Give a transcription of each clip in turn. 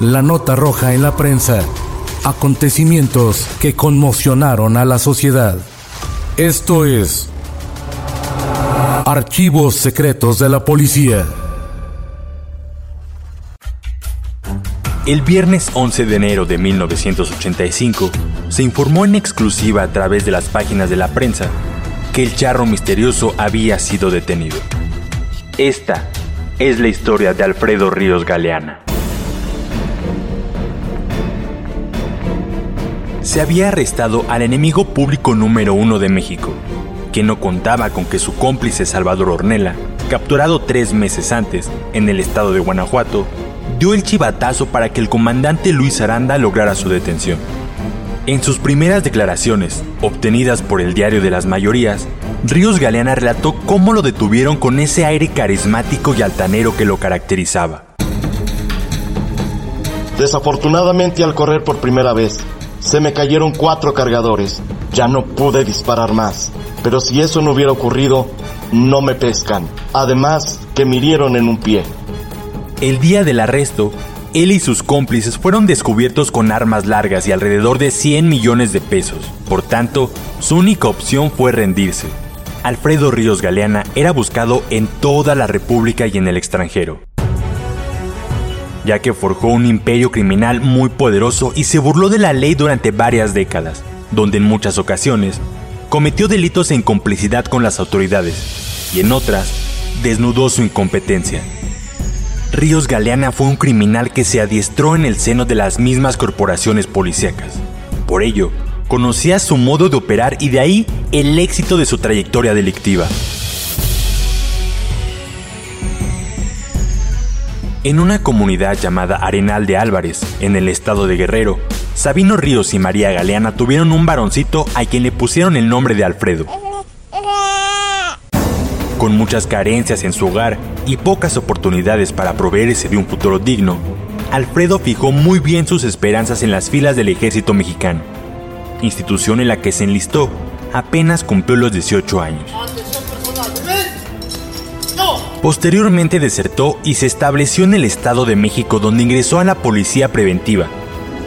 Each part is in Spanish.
La nota roja en la prensa. Acontecimientos que conmocionaron a la sociedad. Esto es Archivos Secretos de la Policía. El viernes 11 de enero de 1985 se informó en exclusiva a través de las páginas de la prensa que el charro misterioso había sido detenido. Esta es la historia de Alfredo Ríos Galeana. Se había arrestado al enemigo público número uno de México, que no contaba con que su cómplice Salvador Ornella, capturado tres meses antes en el estado de Guanajuato, dio el chivatazo para que el comandante Luis Aranda lograra su detención. En sus primeras declaraciones, obtenidas por el Diario de las Mayorías, Ríos Galeana relató cómo lo detuvieron con ese aire carismático y altanero que lo caracterizaba. Desafortunadamente al correr por primera vez, se me cayeron cuatro cargadores. Ya no pude disparar más. Pero si eso no hubiera ocurrido, no me pescan. Además, que me hirieron en un pie. El día del arresto, él y sus cómplices fueron descubiertos con armas largas y alrededor de 100 millones de pesos. Por tanto, su única opción fue rendirse. Alfredo Ríos Galeana era buscado en toda la República y en el extranjero, ya que forjó un imperio criminal muy poderoso y se burló de la ley durante varias décadas, donde en muchas ocasiones cometió delitos en complicidad con las autoridades y en otras desnudó su incompetencia. Ríos Galeana fue un criminal que se adiestró en el seno de las mismas corporaciones policíacas. Por ello, conocía su modo de operar y de ahí el éxito de su trayectoria delictiva. En una comunidad llamada Arenal de Álvarez, en el estado de Guerrero, Sabino Ríos y María Galeana tuvieron un varoncito a quien le pusieron el nombre de Alfredo. Con muchas carencias en su hogar y pocas oportunidades para proveerse de un futuro digno, Alfredo fijó muy bien sus esperanzas en las filas del ejército mexicano, institución en la que se enlistó apenas cumplió los 18 años. Posteriormente desertó y se estableció en el Estado de México donde ingresó a la Policía Preventiva.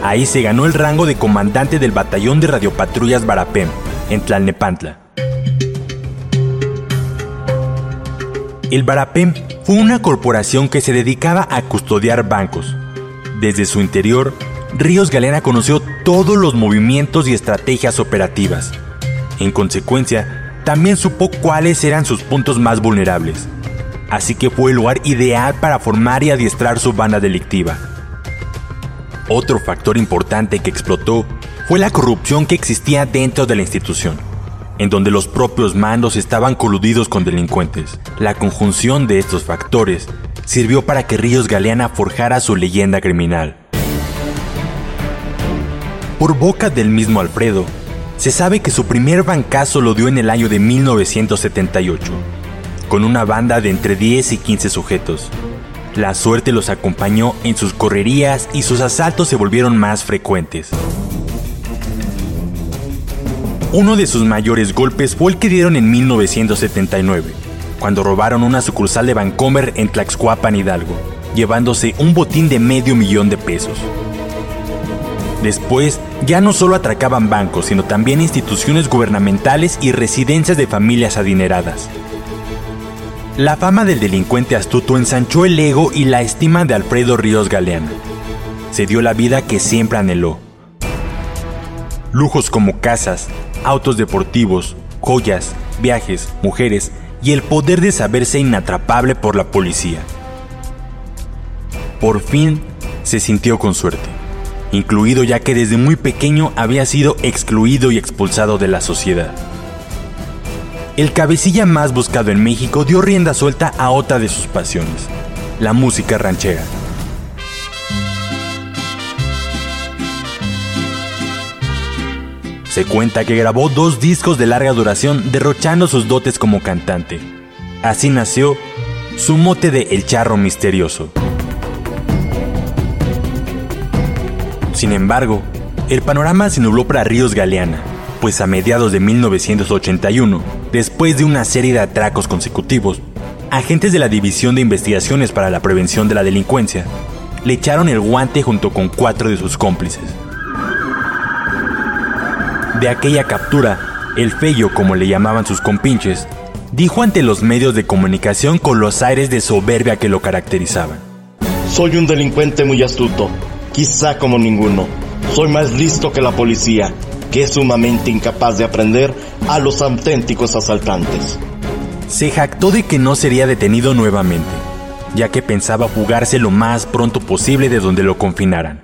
Ahí se ganó el rango de comandante del Batallón de Radiopatrullas Barapem, en Tlalnepantla. El Barapem fue una corporación que se dedicaba a custodiar bancos. Desde su interior, Ríos Galena conoció todos los movimientos y estrategias operativas. En consecuencia, también supo cuáles eran sus puntos más vulnerables. Así que fue el lugar ideal para formar y adiestrar su banda delictiva. Otro factor importante que explotó fue la corrupción que existía dentro de la institución, en donde los propios mandos estaban coludidos con delincuentes. La conjunción de estos factores sirvió para que Ríos Galeana forjara su leyenda criminal. Por boca del mismo Alfredo, se sabe que su primer bancazo lo dio en el año de 1978, con una banda de entre 10 y 15 sujetos. La suerte los acompañó en sus correrías y sus asaltos se volvieron más frecuentes. Uno de sus mayores golpes fue el que dieron en 1979, cuando robaron una sucursal de Vancomer en Tlaxcuapan, Hidalgo, llevándose un botín de medio millón de pesos. Después, ya no solo atracaban bancos, sino también instituciones gubernamentales y residencias de familias adineradas. La fama del delincuente astuto ensanchó el ego y la estima de Alfredo Ríos Galeana. Se dio la vida que siempre anheló. Lujos como casas, autos deportivos, joyas, viajes, mujeres y el poder de saberse inatrapable por la policía. Por fin se sintió con suerte, incluido ya que desde muy pequeño había sido excluido y expulsado de la sociedad. El cabecilla más buscado en México dio rienda suelta a otra de sus pasiones, la música ranchera. Se cuenta que grabó dos discos de larga duración derrochando sus dotes como cantante. Así nació su mote de El Charro Misterioso. Sin embargo, el panorama se nubló para Ríos Galeana, pues a mediados de 1981, después de una serie de atracos consecutivos, agentes de la División de Investigaciones para la Prevención de la Delincuencia le echaron el guante junto con cuatro de sus cómplices. De aquella captura, el Fello, como le llamaban sus compinches, dijo ante los medios de comunicación con los aires de soberbia que lo caracterizaban. Soy un delincuente muy astuto, quizá como ninguno. Soy más listo que la policía, que es sumamente incapaz de aprender a los auténticos asaltantes. Se jactó de que no sería detenido nuevamente, ya que pensaba fugarse lo más pronto posible de donde lo confinaran.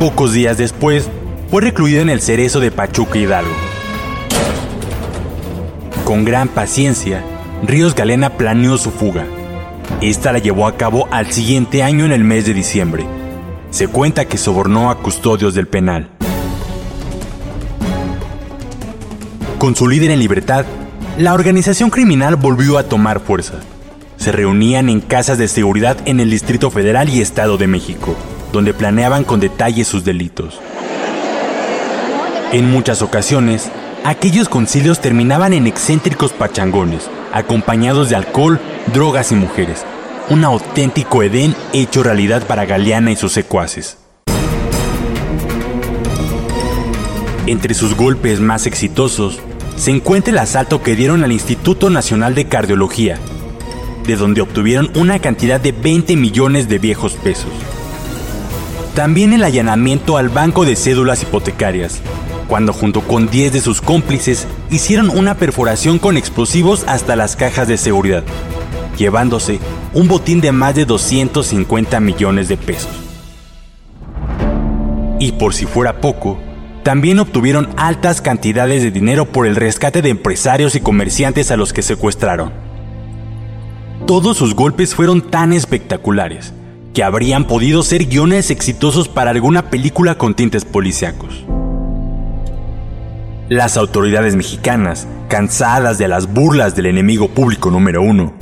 Pocos días después, fue recluido en el cerezo de Pachuca Hidalgo. Con gran paciencia, Ríos Galena planeó su fuga. Esta la llevó a cabo al siguiente año en el mes de diciembre. Se cuenta que sobornó a custodios del penal. Con su líder en libertad, la organización criminal volvió a tomar fuerza. Se reunían en casas de seguridad en el Distrito Federal y Estado de México, donde planeaban con detalle sus delitos. En muchas ocasiones, aquellos concilios terminaban en excéntricos pachangones, acompañados de alcohol, drogas y mujeres. Un auténtico Edén hecho realidad para Galeana y sus secuaces. Entre sus golpes más exitosos se encuentra el asalto que dieron al Instituto Nacional de Cardiología, de donde obtuvieron una cantidad de 20 millones de viejos pesos. También el allanamiento al Banco de Cédulas Hipotecarias, cuando junto con 10 de sus cómplices hicieron una perforación con explosivos hasta las cajas de seguridad, llevándose un botín de más de 250 millones de pesos. Y por si fuera poco, también obtuvieron altas cantidades de dinero por el rescate de empresarios y comerciantes a los que secuestraron. Todos sus golpes fueron tan espectaculares que habrían podido ser guiones exitosos para alguna película con tintes policíacos. Las autoridades mexicanas, cansadas de las burlas del enemigo público número uno,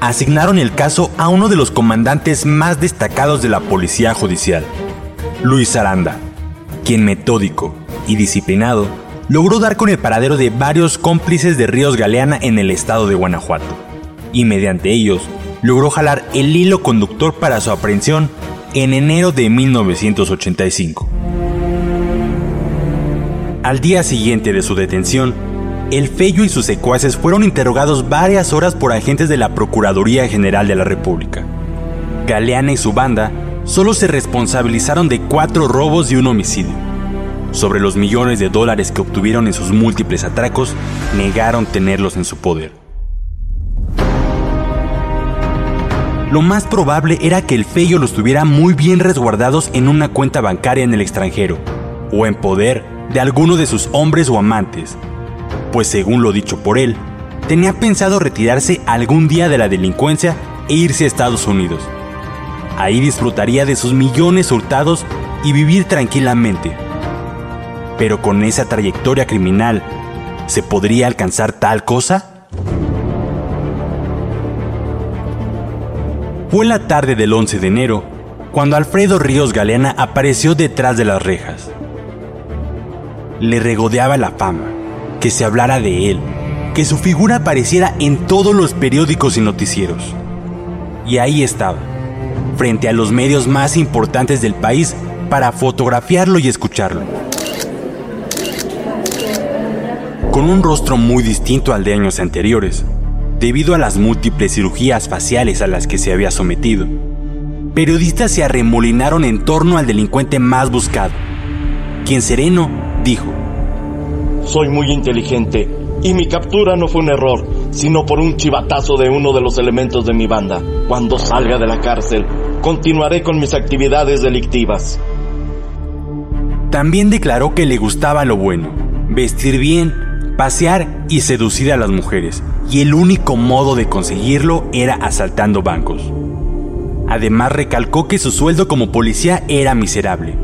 asignaron el caso a uno de los comandantes más destacados de la Policía Judicial, Luis Aranda, quien metódico y disciplinado logró dar con el paradero de varios cómplices de Ríos Galeana en el estado de Guanajuato, y mediante ellos logró jalar el hilo conductor para su aprehensión en enero de 1985. Al día siguiente de su detención, el Fello y sus secuaces fueron interrogados varias horas por agentes de la Procuraduría General de la República. Galeana y su banda solo se responsabilizaron de cuatro robos y un homicidio. Sobre los millones de dólares que obtuvieron en sus múltiples atracos, negaron tenerlos en su poder. Lo más probable era que el Fello los tuviera muy bien resguardados en una cuenta bancaria en el extranjero, o en poder de alguno de sus hombres o amantes, pues según lo dicho por él, tenía pensado retirarse algún día de la delincuencia e irse a Estados Unidos. Ahí disfrutaría de sus millones hurtados y vivir tranquilamente. Pero con esa trayectoria criminal, ¿se podría alcanzar tal cosa? Fue la tarde del 11 de enero cuando Alfredo Ríos Galeana apareció detrás de las rejas le regodeaba la fama, que se hablara de él, que su figura apareciera en todos los periódicos y noticieros. Y ahí estaba, frente a los medios más importantes del país para fotografiarlo y escucharlo. Con un rostro muy distinto al de años anteriores, debido a las múltiples cirugías faciales a las que se había sometido, periodistas se arremolinaron en torno al delincuente más buscado, quien sereno dijo, Soy muy inteligente y mi captura no fue un error, sino por un chivatazo de uno de los elementos de mi banda. Cuando salga de la cárcel, continuaré con mis actividades delictivas. También declaró que le gustaba lo bueno, vestir bien, pasear y seducir a las mujeres, y el único modo de conseguirlo era asaltando bancos. Además recalcó que su sueldo como policía era miserable,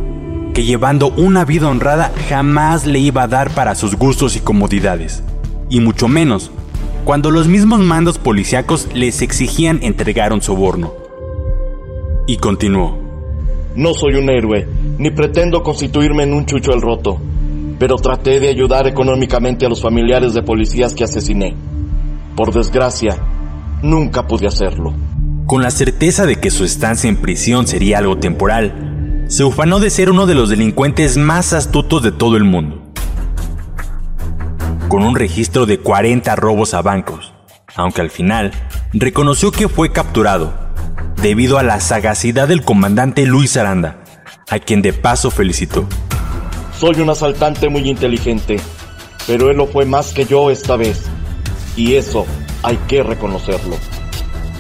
que llevando una vida honrada jamás le iba a dar para sus gustos y comodidades, y mucho menos cuando los mismos mandos policíacos les exigían entregar un soborno. Y continuó. No soy un héroe, ni pretendo constituirme en un chucho el roto, pero traté de ayudar económicamente a los familiares de policías que asesiné. Por desgracia, nunca pude hacerlo. Con la certeza de que su estancia en prisión sería algo temporal, se ufanó de ser uno de los delincuentes más astutos de todo el mundo con un registro de 40 robos a bancos, aunque al final reconoció que fue capturado debido a la sagacidad del comandante Luis Aranda, a quien de paso felicitó. Soy un asaltante muy inteligente, pero él lo fue más que yo esta vez, y eso hay que reconocerlo.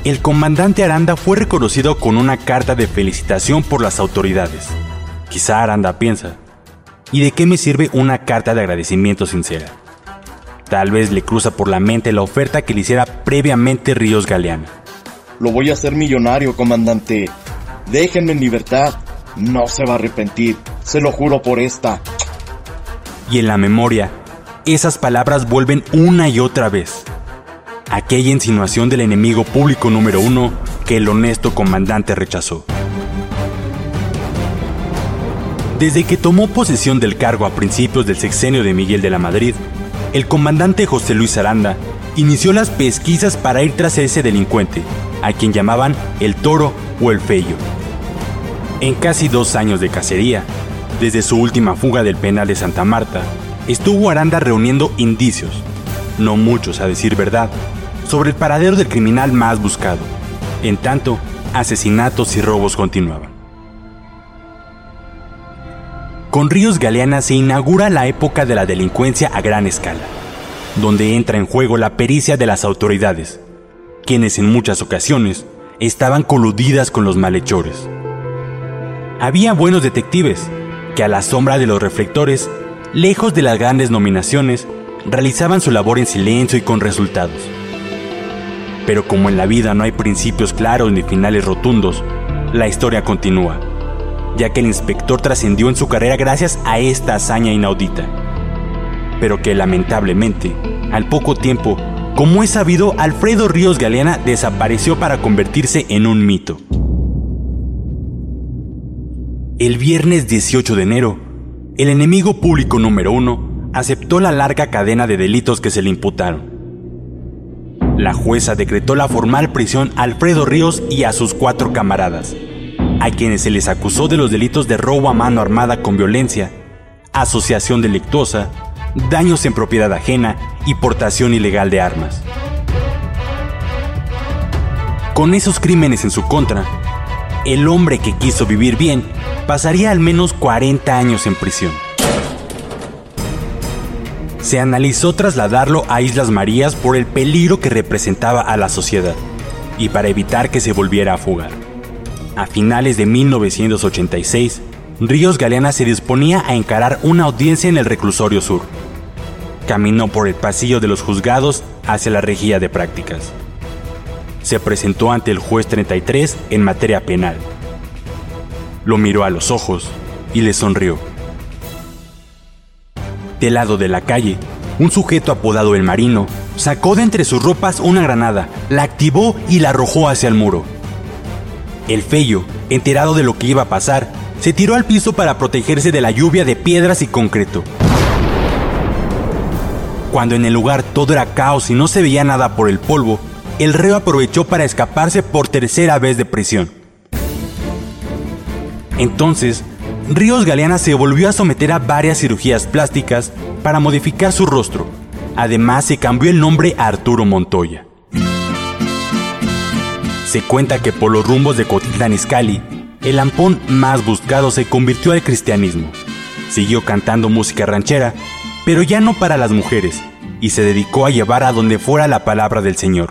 El comandante Aranda fue reconocido con una carta de felicitación por las autoridades. Quizá Aranda piensa, ¿y de qué me sirve una carta de agradecimiento sincera? Tal vez le cruza por la mente la oferta que le hiciera previamente Ríos Galeana. Lo voy a hacer millonario, comandante. Déjenme en libertad. No se va a arrepentir. Se lo juro por esta. Y en la memoria, esas palabras vuelven una y otra vez. Aquella insinuación del enemigo público número uno que el honesto comandante rechazó. Desde que tomó posesión del cargo a principios del sexenio de Miguel de la Madrid, el comandante José Luis Aranda inició las pesquisas para ir tras ese delincuente, a quien llamaban el toro o el feyo. En casi dos años de cacería, desde su última fuga del penal de Santa Marta, estuvo Aranda reuniendo indicios, no muchos a decir verdad, sobre el paradero del criminal más buscado. En tanto, asesinatos y robos continuaban. Con Ríos Galeana se inaugura la época de la delincuencia a gran escala, donde entra en juego la pericia de las autoridades, quienes en muchas ocasiones estaban coludidas con los malhechores. Había buenos detectives que a la sombra de los reflectores, lejos de las grandes nominaciones, realizaban su labor en silencio y con resultados. Pero como en la vida no hay principios claros ni finales rotundos, la historia continúa ya que el inspector trascendió en su carrera gracias a esta hazaña inaudita. Pero que lamentablemente, al poco tiempo, como es sabido, Alfredo Ríos Galeana desapareció para convertirse en un mito. El viernes 18 de enero, el enemigo público número uno aceptó la larga cadena de delitos que se le imputaron. La jueza decretó la formal prisión a Alfredo Ríos y a sus cuatro camaradas, a quienes se les acusó de los delitos de robo a mano armada con violencia, asociación delictuosa, daños en propiedad ajena y portación ilegal de armas. Con esos crímenes en su contra, el hombre que quiso vivir bien pasaría al menos 40 años en prisión. Se analizó trasladarlo a Islas Marías por el peligro que representaba a la sociedad y para evitar que se volviera a fugar. A finales de 1986, Ríos Galeana se disponía a encarar una audiencia en el reclusorio sur. Caminó por el pasillo de los juzgados hacia la rejilla de prácticas. Se presentó ante el juez 33 en materia penal. Lo miró a los ojos y le sonrió. Del lado de la calle, un sujeto apodado El Marino sacó de entre sus ropas una granada, la activó y la arrojó hacia el muro. El feyo, enterado de lo que iba a pasar, se tiró al piso para protegerse de la lluvia de piedras y concreto. Cuando en el lugar todo era caos y no se veía nada por el polvo, el reo aprovechó para escaparse por tercera vez de prisión. Entonces, Ríos Galeana se volvió a someter a varias cirugías plásticas para modificar su rostro. Además, se cambió el nombre a Arturo Montoya. Se cuenta que por los rumbos de Cotitlán Izcalli, el lampón más buscado se convirtió al cristianismo. Siguió cantando música ranchera, pero ya no para las mujeres, y se dedicó a llevar a donde fuera la palabra del Señor.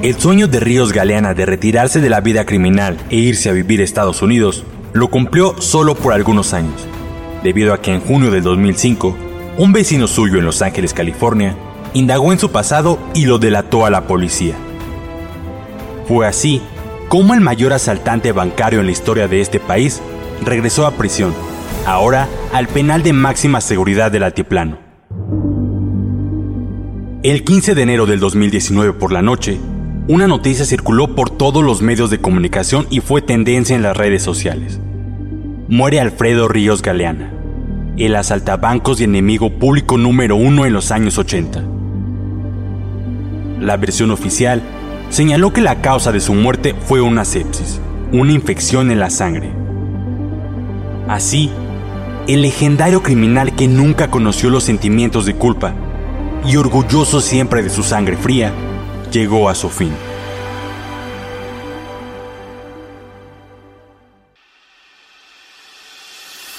El sueño de Ríos Galeana de retirarse de la vida criminal e irse a vivir a Estados Unidos lo cumplió solo por algunos años, debido a que en junio del 2005, un vecino suyo en Los Ángeles, California, indagó en su pasado y lo delató a la policía. Fue así como el mayor asaltante bancario en la historia de este país regresó a prisión, ahora al penal de máxima seguridad del altiplano. El 15 de enero del 2019 por la noche, una noticia circuló por todos los medios de comunicación y fue tendencia en las redes sociales. Muere Alfredo Ríos Galeana, el asaltabancos y enemigo público número uno en los años 80. La versión oficial señaló que la causa de su muerte fue una sepsis, una infección en la sangre. Así, el legendario criminal que nunca conoció los sentimientos de culpa y orgulloso siempre de su sangre fría, llegó a su fin.